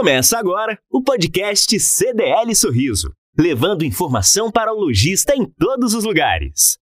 Começa agora o podcast CDL Sorriso, levando informação para o lojista em todos os lugares.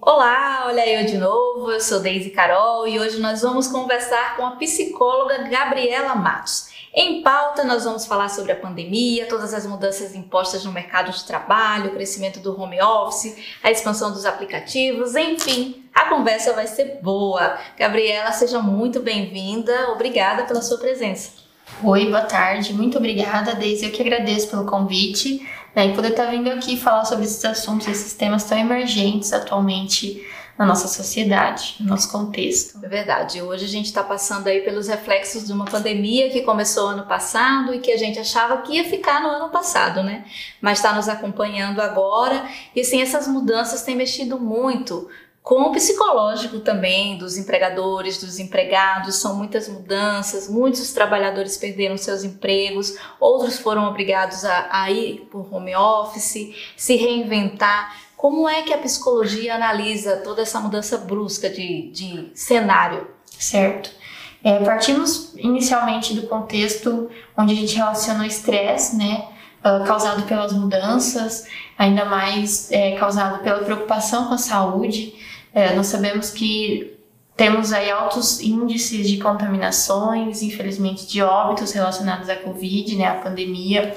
Olá, olha eu de novo, eu sou Deise Carol e hoje nós vamos conversar com a psicóloga Gabriela Matos. Em pauta, nós vamos falar sobre a pandemia, todas as mudanças impostas no mercado de trabalho, o crescimento do home office, a expansão dos aplicativos, enfim, a conversa vai ser boa. Gabriela, seja muito bem-vinda, obrigada pela sua presença. Oi, boa tarde, muito obrigada, Deise. Eu que agradeço pelo convite né, e poder estar vindo aqui falar sobre esses assuntos, esses temas tão emergentes atualmente na nossa sociedade, no nosso contexto. É verdade. Hoje a gente está passando aí pelos reflexos de uma pandemia que começou ano passado e que a gente achava que ia ficar no ano passado, né? Mas está nos acompanhando agora e assim essas mudanças têm mexido muito com o psicológico também dos empregadores, dos empregados. São muitas mudanças, muitos trabalhadores perderam seus empregos, outros foram obrigados a, a ir por home office, se reinventar. Como é que a psicologia analisa toda essa mudança brusca de, de cenário? Certo. É, partimos inicialmente do contexto onde a gente relaciona o estresse, né, uh, causado pelas mudanças, ainda mais é, causado pela preocupação com a saúde. É, nós sabemos que temos aí altos índices de contaminações, infelizmente de óbitos relacionados à Covid, né, à pandemia.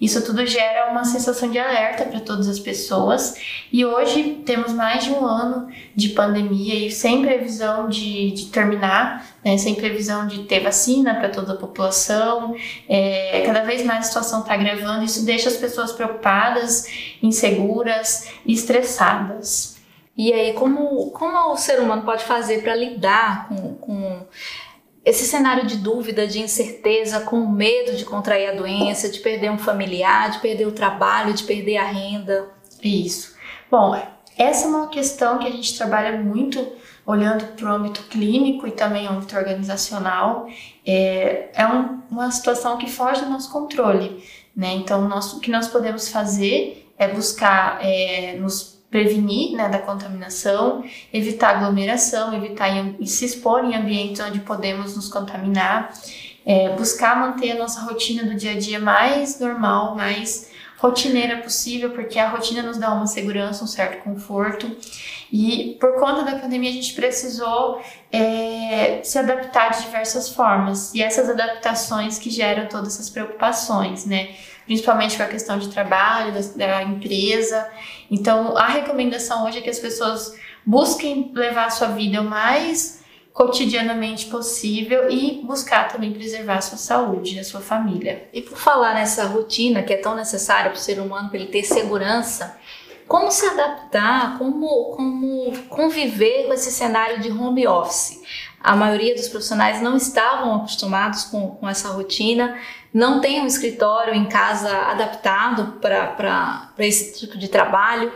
Isso tudo gera uma sensação de alerta para todas as pessoas. E hoje temos mais de um ano de pandemia e sem previsão de, de terminar, né? sem previsão de ter vacina para toda a população. É, cada vez mais a situação está agravando. Isso deixa as pessoas preocupadas, inseguras e estressadas. E aí, como, como o ser humano pode fazer para lidar com, com esse cenário de dúvida, de incerteza, com medo de contrair a doença, de perder um familiar, de perder o trabalho, de perder a renda? Isso. Bom, essa é uma questão que a gente trabalha muito olhando para o âmbito clínico e também âmbito organizacional. É, é um, uma situação que foge do nosso controle. Né? Então, nós, o que nós podemos fazer é buscar é, nos prevenir né, da contaminação, evitar aglomeração, evitar se expor em ambientes onde podemos nos contaminar, é, buscar manter a nossa rotina do dia a dia mais normal, mais rotineira possível, porque a rotina nos dá uma segurança, um certo conforto. E por conta da pandemia, a gente precisou é, se adaptar de diversas formas. E essas adaptações que geram todas essas preocupações, né? Principalmente com a questão de trabalho, da, da empresa. Então, a recomendação hoje é que as pessoas busquem levar a sua vida o mais cotidianamente possível e buscar também preservar a sua saúde, a sua família. E por falar nessa rotina que é tão necessária para o ser humano, para ele ter segurança, como se adaptar, como, como conviver com esse cenário de home office? A maioria dos profissionais não estavam acostumados com, com essa rotina, não tem um escritório em casa adaptado para esse tipo de trabalho.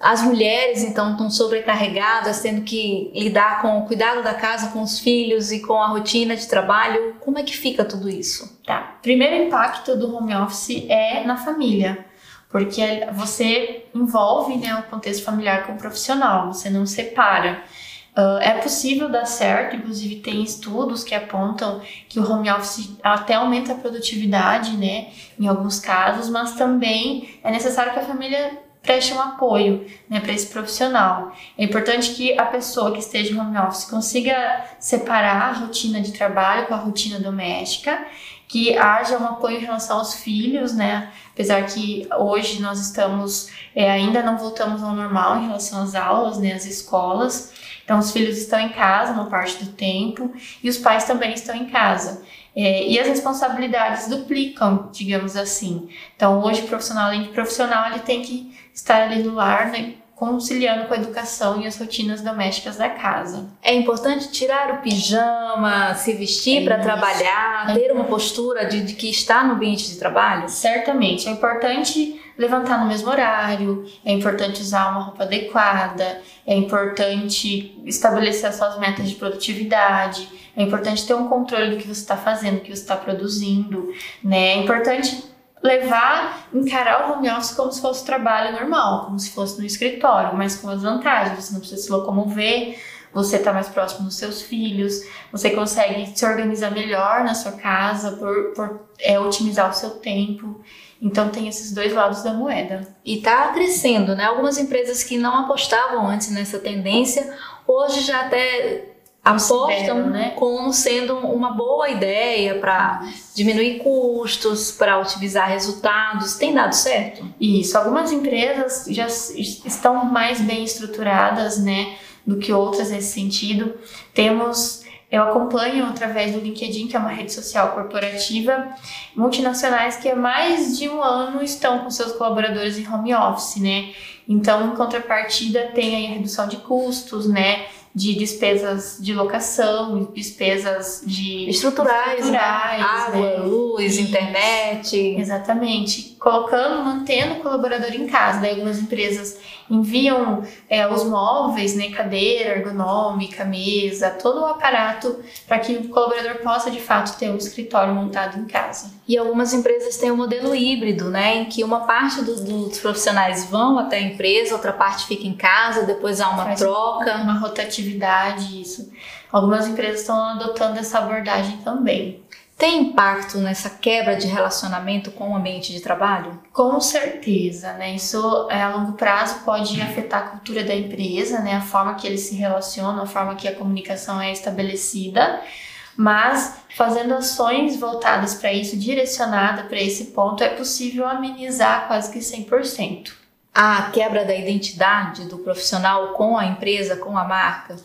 As mulheres, então, estão sobrecarregadas, tendo que lidar com o cuidado da casa, com os filhos e com a rotina de trabalho. Como é que fica tudo isso? Tá. Primeiro impacto do home office é na família, porque você envolve né, o contexto familiar com o profissional, você não separa. Uh, é possível dar certo, inclusive tem estudos que apontam que o home office até aumenta a produtividade, né, em alguns casos, mas também é necessário que a família preste um apoio né, para esse profissional. É importante que a pessoa que esteja em home office consiga separar a rotina de trabalho com a rotina doméstica, que haja um apoio em relação aos filhos, né? Apesar que hoje nós estamos, é, ainda não voltamos ao normal em relação às aulas, né, às escolas. Então, os filhos estão em casa uma parte do tempo e os pais também estão em casa. É, e as responsabilidades duplicam, digamos assim. Então, hoje, o profissional, além de profissional, ele tem que estar ali no lar, né, conciliando com a educação e as rotinas domésticas da casa. É importante tirar o pijama, se vestir é para trabalhar, é. ter uma postura de, de que está no ambiente de trabalho? Certamente. É importante levantar no mesmo horário, é importante usar uma roupa adequada, é importante estabelecer as suas metas de produtividade, é importante ter um controle do que você está fazendo, do que você está produzindo, né? É importante levar, encarar o home office como se fosse trabalho normal, como se fosse no escritório, mas com as vantagens, você não precisa se locomover, você está mais próximo dos seus filhos, você consegue se organizar melhor na sua casa por, por é, otimizar o seu tempo. Então tem esses dois lados da moeda. E está crescendo, né? Algumas empresas que não apostavam antes nessa tendência, hoje já até apostam né? como sendo uma boa ideia para diminuir custos, para otimizar resultados. Tem dado certo? Isso. Algumas empresas já estão mais bem estruturadas, né, do que outras nesse sentido. Temos eu acompanho através do LinkedIn, que é uma rede social corporativa, multinacionais que há mais de um ano estão com seus colaboradores em home office, né? Então, em contrapartida, tem aí a redução de custos, né? de despesas de locação, despesas de estruturais, estruturais né? água, né? luz, internet. Exatamente. Colocando, mantendo o colaborador em casa. Daí algumas empresas enviam é, os móveis, né, cadeira ergonômica, mesa, todo o aparato para que o colaborador possa de fato ter um escritório montado em casa. E algumas empresas têm o um modelo híbrido, né, em que uma parte do, dos profissionais vão até a empresa, outra parte fica em casa, depois há uma Faz troca, uma rotatividade, isso. Algumas empresas estão adotando essa abordagem também. Tem impacto nessa quebra de relacionamento com o ambiente de trabalho? Com certeza, né? Isso é, a longo prazo pode afetar a cultura da empresa, né? A forma que eles se relacionam, a forma que a comunicação é estabelecida. Mas fazendo ações voltadas para isso, direcionada para esse ponto, é possível amenizar quase que 100%. A quebra da identidade do profissional com a empresa, com a marca?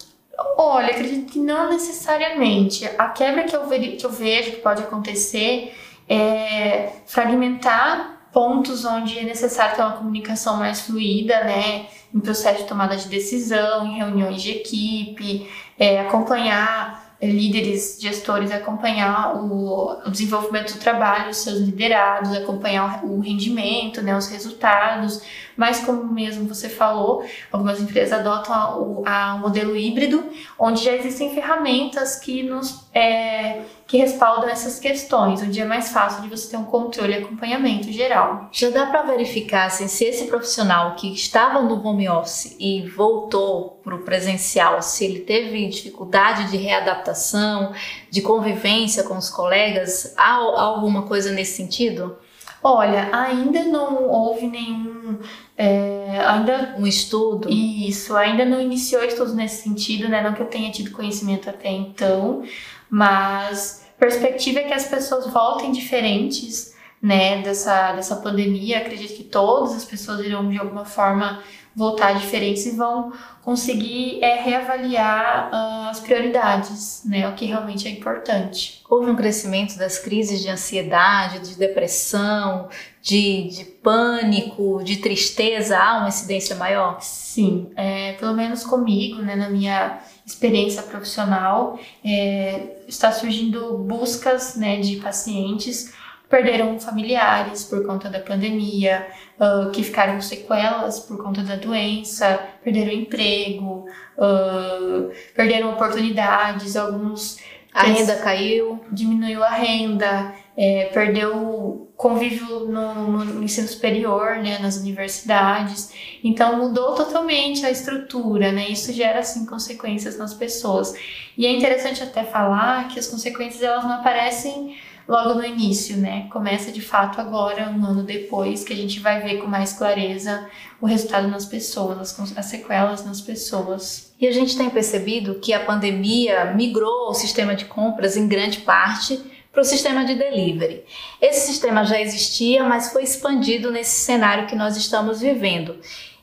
Olha, acredito que não necessariamente. A quebra que eu, ve que eu vejo que pode acontecer é fragmentar pontos onde é necessário ter uma comunicação mais fluida, né? Em processo de tomada de decisão, em reuniões de equipe, é, acompanhar líderes, gestores, acompanhar o, o, desenvolvimento do trabalho, os seus liderados, acompanhar o, rendimento, né, os resultados. Mas como mesmo você falou, algumas empresas adotam o modelo híbrido, onde já existem ferramentas que nos é, que respaldam essas questões, onde é mais fácil de você ter um controle e acompanhamento geral. Já dá para verificar assim, se esse profissional que estava no home office e voltou para o presencial, se ele teve dificuldade de readaptação, de convivência com os colegas, há, há alguma coisa nesse sentido? Olha, ainda não houve nenhum. É, ainda um estudo. Isso, ainda não iniciou estudos nesse sentido, né? Não que eu tenha tido conhecimento até então, mas perspectiva é que as pessoas voltem diferentes, né, dessa, dessa pandemia. Acredito que todas as pessoas irão de alguma forma voltar diferentes e vão conseguir é, reavaliar uh, as prioridades, né, o que realmente é importante. Houve um crescimento das crises de ansiedade, de depressão, de, de pânico, de tristeza, há uma incidência maior? Sim, é, pelo menos comigo, né, na minha experiência profissional, é, está surgindo buscas né, de pacientes perderam familiares por conta da pandemia, uh, que ficaram sequelas por conta da doença, perderam emprego, uh, perderam oportunidades, alguns. A renda caiu. Diminuiu a renda, é, perdeu convívio no, no, ensino superior, né, nas universidades. Então mudou totalmente a estrutura, né? Isso gera assim consequências nas pessoas. E é interessante até falar que as consequências elas não aparecem logo no início, né? Começa de fato agora, um ano depois, que a gente vai ver com mais clareza o resultado nas pessoas, as, as sequelas nas pessoas. E a gente tem percebido que a pandemia migrou o sistema de compras em grande parte para o sistema de delivery. Esse sistema já existia, mas foi expandido nesse cenário que nós estamos vivendo.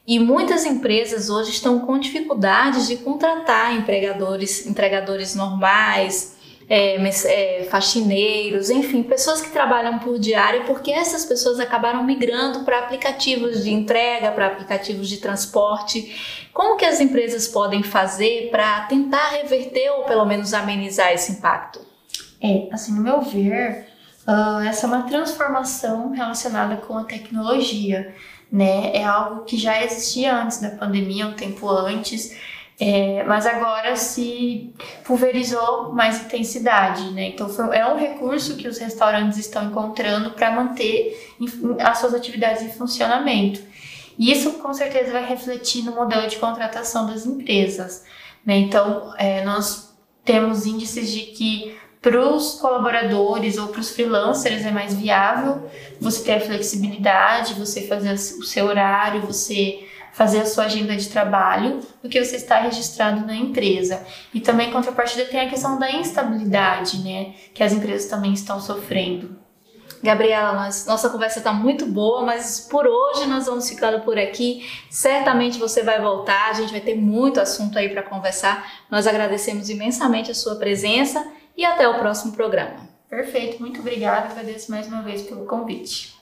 E muitas empresas hoje estão com dificuldades de contratar empregadores, entregadores normais, é, é, faxineiros, enfim, pessoas que trabalham por diária, porque essas pessoas acabaram migrando para aplicativos de entrega, para aplicativos de transporte. Como que as empresas podem fazer para tentar reverter ou pelo menos amenizar esse impacto? É, assim, no meu ver, uh, essa é uma transformação relacionada com a tecnologia, né? É algo que já existia antes da pandemia, um tempo antes, é, mas agora se pulverizou mais intensidade, né? Então foi, é um recurso que os restaurantes estão encontrando para manter as suas atividades em funcionamento. E isso com certeza vai refletir no modelo de contratação das empresas. Né? Então, é, nós temos índices de que para os colaboradores ou para os freelancers é mais viável você ter a flexibilidade, você fazer o seu horário, você fazer a sua agenda de trabalho do que você estar registrado na empresa. E também, em contrapartida, tem a questão da instabilidade, né? Que as empresas também estão sofrendo. Gabriela, nós, nossa conversa está muito boa, mas por hoje nós vamos ficando por aqui. Certamente você vai voltar, a gente vai ter muito assunto aí para conversar. Nós agradecemos imensamente a sua presença e até o próximo programa. Perfeito, muito obrigada. Agradeço mais uma vez pelo convite.